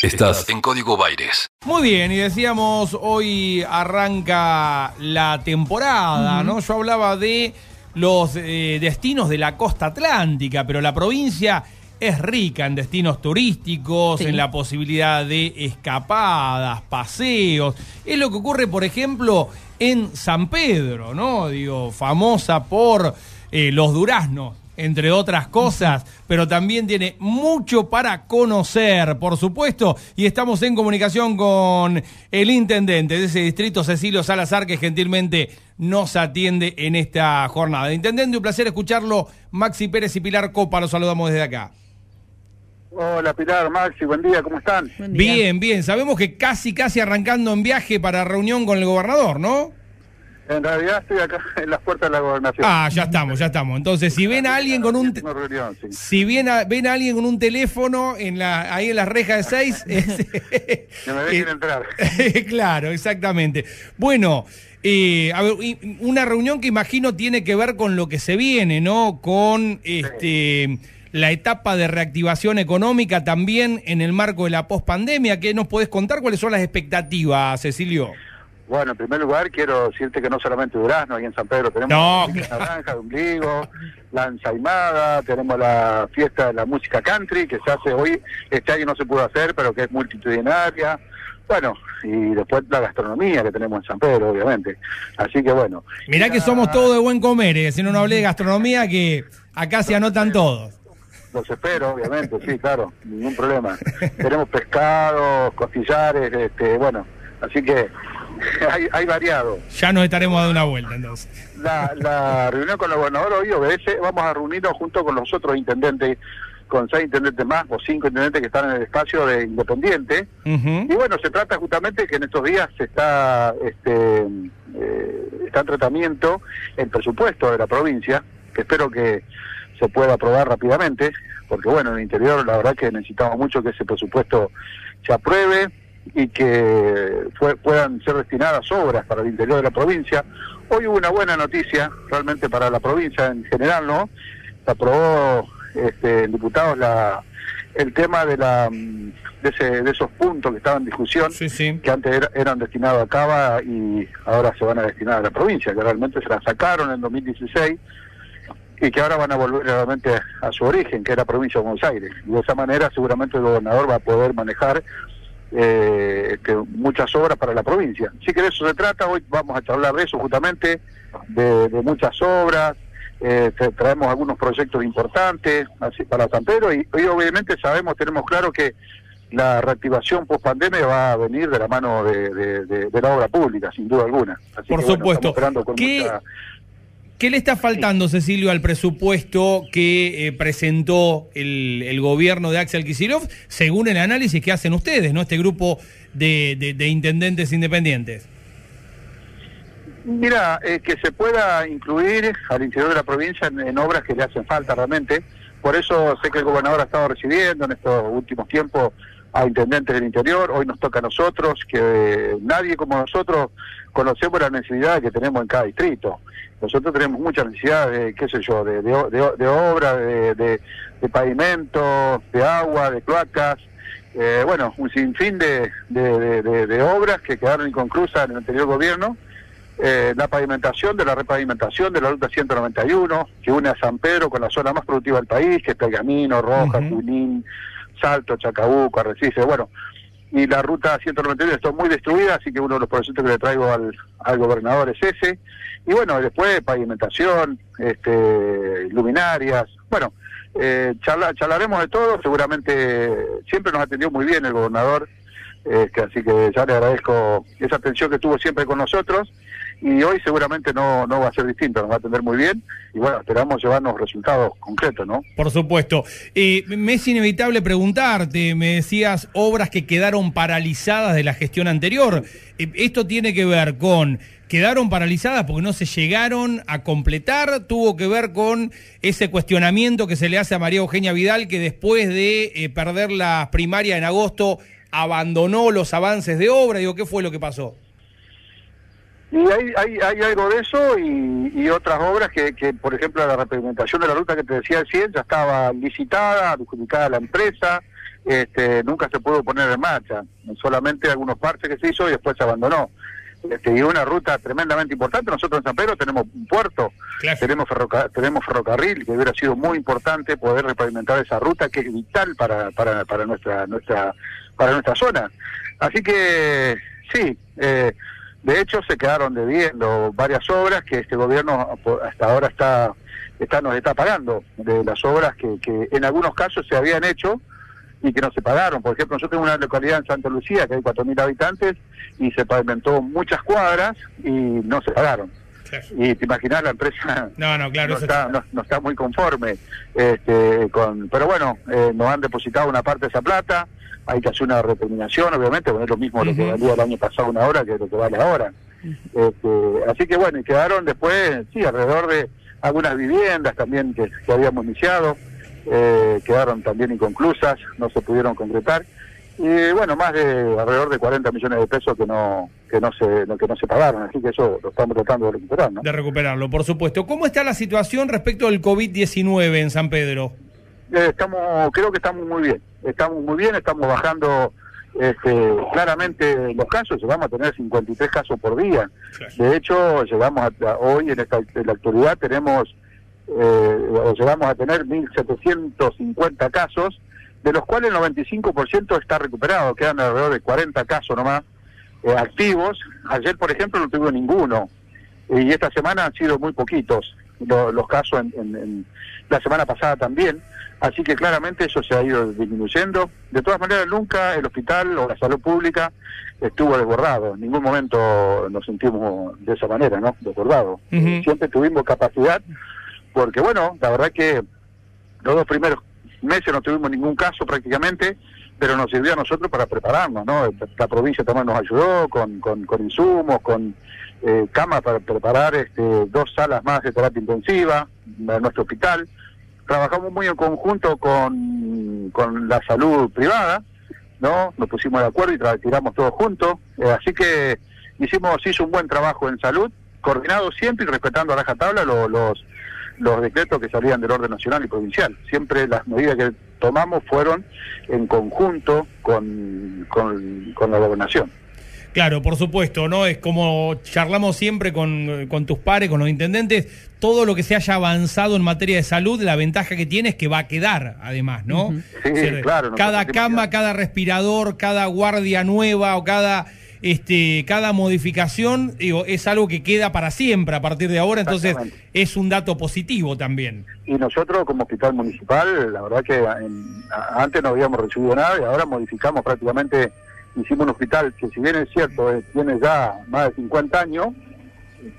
Estás en Código Baires. Muy bien, y decíamos, hoy arranca la temporada, ¿no? Yo hablaba de los eh, destinos de la costa atlántica, pero la provincia es rica en destinos turísticos, en la posibilidad de escapadas, paseos. Es lo que ocurre, por ejemplo, en San Pedro, ¿no? Digo, famosa por eh, los duraznos entre otras cosas, pero también tiene mucho para conocer, por supuesto, y estamos en comunicación con el intendente de ese distrito, Cecilio Salazar, que gentilmente nos atiende en esta jornada. Intendente, un placer escucharlo. Maxi Pérez y Pilar Copa, los saludamos desde acá. Hola Pilar, Maxi, buen día, ¿cómo están? Bien, bien, sabemos que casi, casi arrancando en viaje para reunión con el gobernador, ¿no? En realidad estoy acá en las puertas de la gobernación. Ah, ya estamos, ya estamos. Entonces, si ven a alguien con un... Si ven a, ven a alguien con un teléfono en la, ahí en las rejas de seis... que me dejen entrar. claro, exactamente. Bueno, eh, a ver, una reunión que imagino tiene que ver con lo que se viene, ¿no? Con este... la etapa de reactivación económica también en el marco de la pospandemia. ¿Qué nos podés contar? ¿Cuáles son las expectativas, Cecilio? Bueno, en primer lugar quiero decirte que no solamente Durazno, aquí en San Pedro tenemos la naranja de ombligo, la ensaimada, tenemos la fiesta de la música country que se hace hoy, este año no se pudo hacer, pero que es multitudinaria. Bueno, y después la gastronomía que tenemos en San Pedro, obviamente. Así que bueno. Mirá que somos todos de buen comer, ¿eh? si no, no hablé de gastronomía, que acá se anotan todos. Los espero, obviamente, sí, claro, ningún problema. tenemos pescado, costillares, este, bueno, así que hay, variado. Ya nos estaremos dando una vuelta entonces. La, reunión con el gobernador hoy obedece, vamos a reunirnos junto con los otros intendentes, con seis intendentes más o cinco intendentes que están en el espacio de Independiente. Y bueno, se trata justamente que en estos días se está, este, eh, está en tratamiento el presupuesto de la provincia, que espero que se pueda aprobar rápidamente, porque bueno, en el interior la verdad que necesitamos mucho que ese presupuesto se apruebe y que puedan ser destinadas obras para el interior de la provincia. Hoy hubo una buena noticia realmente para la provincia en general, ¿no? Se aprobó este, el diputado la, el tema de la de, ese, de esos puntos que estaban en discusión, que antes eran destinados a Cava y ahora se van a destinar a la provincia, que realmente se la sacaron en 2016 y que ahora van a volver realmente a su origen, que era provincia de Buenos Aires. Y de esa manera seguramente el gobernador va a poder manejar eh, que muchas obras para la provincia. Sí que de eso se trata, hoy vamos a hablar de eso justamente, de, muchas obras, eh, traemos algunos proyectos importantes así para San Pedro y hoy obviamente sabemos, tenemos claro que la reactivación post pandemia va a venir de la mano de, la obra pública, sin duda alguna. Por supuesto. ¿Qué le está faltando, Cecilio, al presupuesto que eh, presentó el, gobierno de Axel Kicillof, según el análisis que hacen ustedes, ¿no? Este grupo de, intendentes independientes. Mira, eh, que se pueda incluir al interior de la provincia en, obras que le hacen falta realmente. Por eso sé que el gobernador ha estado recibiendo en estos últimos tiempos a intendentes del interior, hoy nos toca a nosotros, que nadie como nosotros conocemos la necesidad que tenemos en cada distrito. Nosotros tenemos mucha necesidad de, qué sé yo, de, de, de, obra, de, de, pavimento, de agua, de cloacas, eh, bueno, un sinfín de, de, obras que quedaron inconclusas en el anterior gobierno. Eh, la pavimentación de la repavimentación de la ruta 191, que une a San Pedro con la zona más productiva del país, que es Pergamino, Roja, uh Salto, Chacabuco, Arrecife, bueno, y la ruta 191 está muy destruida, así que uno de los proyectos que le traigo al, al gobernador es ese. Y bueno, después pavimentación, este, luminarias, bueno, eh, charla, charlaremos de todo, seguramente siempre nos atendió muy bien el gobernador, que así que ya le agradezco esa atención que tuvo siempre con nosotros y hoy seguramente no, no va a ser distinto, nos va a atender muy bien y bueno, esperamos llevarnos resultados concretos, ¿no? Por supuesto. Eh, me es inevitable preguntarte, me decías obras que quedaron paralizadas de la gestión anterior. Eh, ¿Esto tiene que ver con quedaron paralizadas porque no se llegaron a completar? ¿Tuvo que ver con ese cuestionamiento que se le hace a María Eugenia Vidal que después de eh, perder la primaria en agosto abandonó los avances de obra? Digo, ¿qué fue lo que pasó? Y hay, hay, hay algo de eso y, otras obras que, que, por ejemplo, la repavimentación de la ruta que te decía el 100 ya estaba licitada, adjudicada a la empresa, este, nunca se pudo poner en marcha, solamente algunos parches que se hizo y después se abandonó. Este, y una ruta tremendamente importante. Nosotros en San Pedro tenemos un puerto, tenemos, tenemos ferrocarril, que hubiera sido muy importante poder repavimentar esa ruta que es vital para, para, para nuestra nuestra para nuestra zona. Así que sí, eh, de hecho se quedaron debiendo varias obras que este gobierno hasta ahora está, está nos está pagando de las obras que, que en algunos casos se habían hecho y que no se pagaron. Por ejemplo, nosotros tenemos una localidad en Santa Lucía que hay 4.000 habitantes y se pavimentó muchas cuadras y no se pagaron. Y te imaginas la empresa no, no, claro, está, no, está muy conforme. Este, con, pero bueno, eh, nos han depositado una parte de esa plata, hay que hacer una determinación, obviamente, porque es lo mismo lo que valía el año pasado una hora que lo que vale ahora. este, así que bueno, y quedaron después, sí, alrededor de algunas viviendas también que, que habíamos iniciado eh, quedaron también inconclusas, no se pudieron concretar y bueno, más de alrededor de 40 millones de pesos que no que no se que no se pagaron, así que eso lo estamos tratando de recuperar, ¿no? De recuperarlo, por supuesto. ¿Cómo está la situación respecto del COVID-19 en San Pedro? Eh, estamos creo que estamos muy bien. Estamos muy bien, estamos bajando este, claramente los casos, llegamos a tener 53 casos por día. De hecho, llegamos hoy en, esta, en la actualidad tenemos eh, llegamos a tener 1.750 casos, de los cuales el 95% está recuperado, quedan alrededor de 40 casos nomás eh, activos. Ayer, por ejemplo, no tuvo ninguno, y esta semana han sido muy poquitos los casos en, la semana pasada también, así que claramente eso se ha ido disminuyendo. De todas maneras, nunca el hospital o la salud pública estuvo desbordado, en ningún momento nos sentimos de esa manera, ¿no? Desbordado. Siempre tuvimos capacidad porque bueno, la verdad que los dos primeros meses no tuvimos ningún caso prácticamente, pero nos sirvió a nosotros para prepararnos, ¿no? La provincia también nos ayudó con, con, insumos, con eh, camas para preparar este, dos salas más de terapia intensiva en nuestro hospital. Trabajamos muy en conjunto con, con la salud privada, ¿no? Nos pusimos de acuerdo y tiramos todos juntos, eh, así que hicimos, hizo un buen trabajo en salud, coordinado siempre y respetando a la tabla los los decretos que salían del orden nacional y provincial. Siempre las medidas que tomamos fueron en conjunto con, con, la gobernación. Claro, por supuesto, ¿no? Es como charlamos siempre con, con, tus pares, con los intendentes, todo lo que se haya avanzado en materia de salud, la ventaja que tiene es que va a quedar, además, ¿no? Sí, claro. Cada cama, cada respirador, cada guardia nueva o cada este, cada modificación digo, es algo que queda para siempre a partir de ahora, entonces es un dato positivo también. Y nosotros como hospital municipal, la verdad que antes no habíamos recibido nada y ahora modificamos prácticamente, hicimos un hospital que si bien es cierto, eh, tiene ya más de 50 años,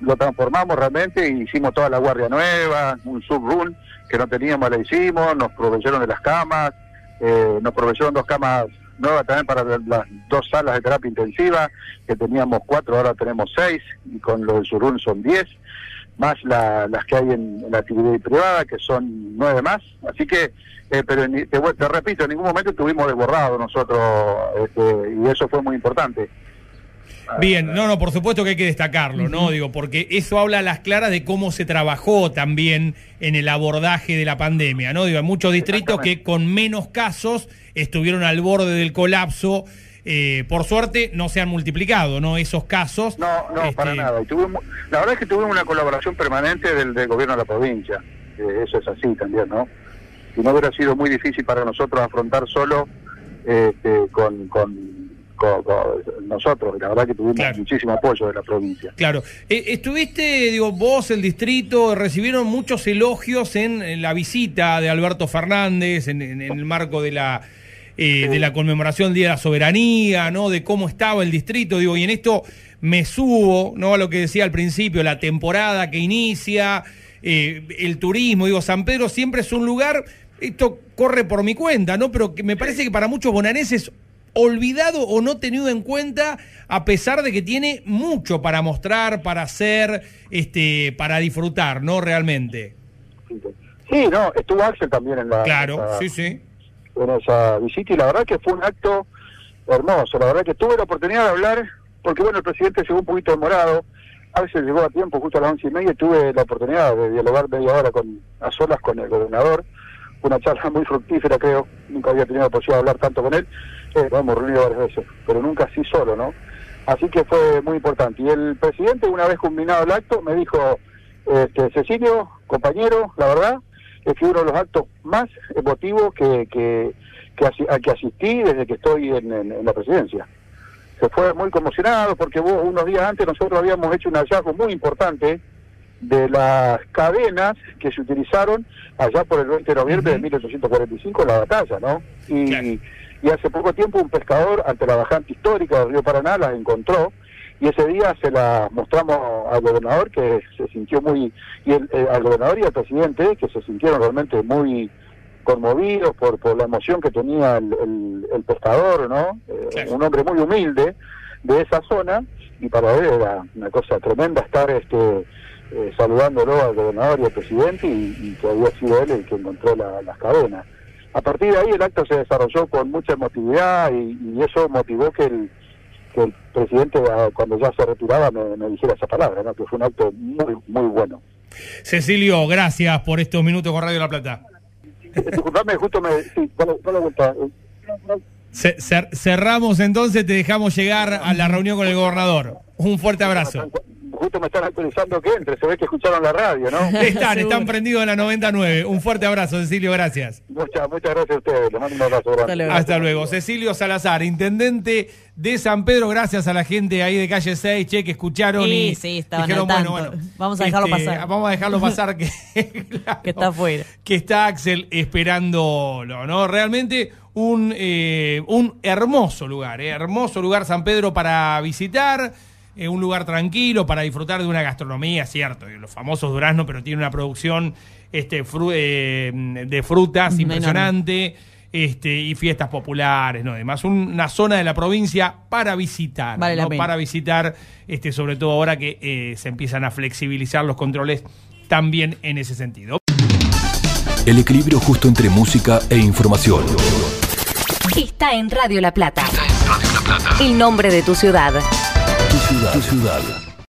lo transformamos realmente y hicimos toda la guardia nueva, un subrun que no teníamos, la hicimos, nos proveyeron de las camas, eh, nos proveyeron dos camas nueva también para las dos salas de terapia intensiva, que teníamos cuatro, ahora tenemos seis, y con lo del Surún son diez, más las que hay en, la actividad privada, que son nueve más. Así que, eh, pero te, repito, en ningún momento estuvimos desbordados nosotros, este, y eso fue muy importante. Bien, no, no, por supuesto que hay que destacarlo, ¿no? Digo, porque eso habla a las claras de cómo se trabajó también en el abordaje de la pandemia, ¿no? Digo, hay muchos distritos que con menos casos estuvieron al borde del colapso. Eh, por suerte no se han multiplicado, ¿no? Esos casos. No, no, para este, nada. la verdad es que tuvimos una colaboración permanente del, gobierno de la provincia. eso es así también, ¿no? Si no hubiera sido muy difícil para nosotros afrontar solo este, con nosotros, la verdad que tuvimos muchísimo apoyo de la provincia. Claro, eh, estuviste, digo, vos, el distrito, recibieron muchos elogios en, la visita de Alberto Fernández, en, el marco de la... Eh, de la conmemoración del Día de la Soberanía, ¿no? De cómo estaba el distrito, digo, y en esto me subo, ¿no? A lo que decía al principio, la temporada que inicia, eh, el turismo, digo, San Pedro siempre es un lugar, esto corre por mi cuenta, ¿no? Pero que me parece que para muchos bonaerenses olvidado o no tenido en cuenta a pesar de que tiene mucho para mostrar, para hacer, este, para disfrutar, ¿no? Realmente. Sí, no, estuvo Axel también en la Claro, sí, sí. En esa visita y la verdad que fue un acto hermoso, la verdad que tuve la oportunidad de hablar, porque bueno, el presidente llegó un poquito demorado, a veces llegó a tiempo, justo a las once y media, tuve la oportunidad de dialogar media hora con, a solas con el gobernador, una charla muy fructífera, creo. Nunca había tenido la posibilidad de hablar tanto con él. Eh, hemos reunido varias veces, pero nunca así solo, ¿no? Así que fue muy importante. Y el presidente, una vez culminado el acto, me dijo, este, Cecilio, compañero, la verdad, es que uno de los actos más emotivos que, que, que, que asistí desde que estoy en, la presidencia. Se fue muy conmocionado porque vos, unos días antes nosotros habíamos hecho un hallazgo muy importante de las cadenas que se utilizaron allá por el 20 de noviembre de 1845 en la batalla, ¿no? Y, y hace poco tiempo un pescador ante la bajante histórica del río Paraná las encontró y ese día se la mostramos al gobernador que se sintió muy y el, eh, al gobernador y al presidente que se sintieron realmente muy conmovidos por, por la emoción que tenía el, el, pescador no eh, un hombre muy humilde de esa zona y para él era una cosa tremenda estar este eh, saludándolo al gobernador y al presidente y, que había sido él el que encontró las cadenas a partir de ahí el acto se desarrolló con mucha emotividad y eso motivó que el que el presidente ah, cuando ya se retiraba me, dijera esa palabra, ¿no? que fue un acto muy, muy bueno. Cecilio, gracias por estos minutos con Radio La Plata. Disculpame, justo me... Sí, vuelta. cerramos entonces, te dejamos llegar a la reunión con el gobernador. Un fuerte abrazo justo me están actualizando que entre, se ve que escucharon la radio, ¿no? Están, están prendidos en la 99. Un fuerte abrazo, Cecilio, gracias. Muchas, muchas gracias a ustedes, les mando un abrazo grande. Hasta luego. Cecilio Salazar, intendente de San Pedro, gracias a la gente ahí de calle 6, che, que escucharon y sí, dijeron, bueno, bueno, vamos a dejarlo este, pasar. Vamos a dejarlo pasar que, que está afuera. Que está Axel esperándolo, ¿no? Realmente un, eh, un hermoso lugar, eh, hermoso lugar San Pedro para visitar un lugar tranquilo para disfrutar de una gastronomía, cierto, los famosos duraznos, pero tiene una producción este, eh, de frutas impresionante. Este, y fiestas populares, ¿no? Además, una zona de la provincia para visitar, para visitar, este, sobre todo ahora que eh, se empiezan a flexibilizar los controles también en ese sentido. El equilibrio justo entre música e información. Está en Radio La Plata. Está en Radio La Plata. El nombre de tu ciudad. Tu ciudad. Tu ciudad.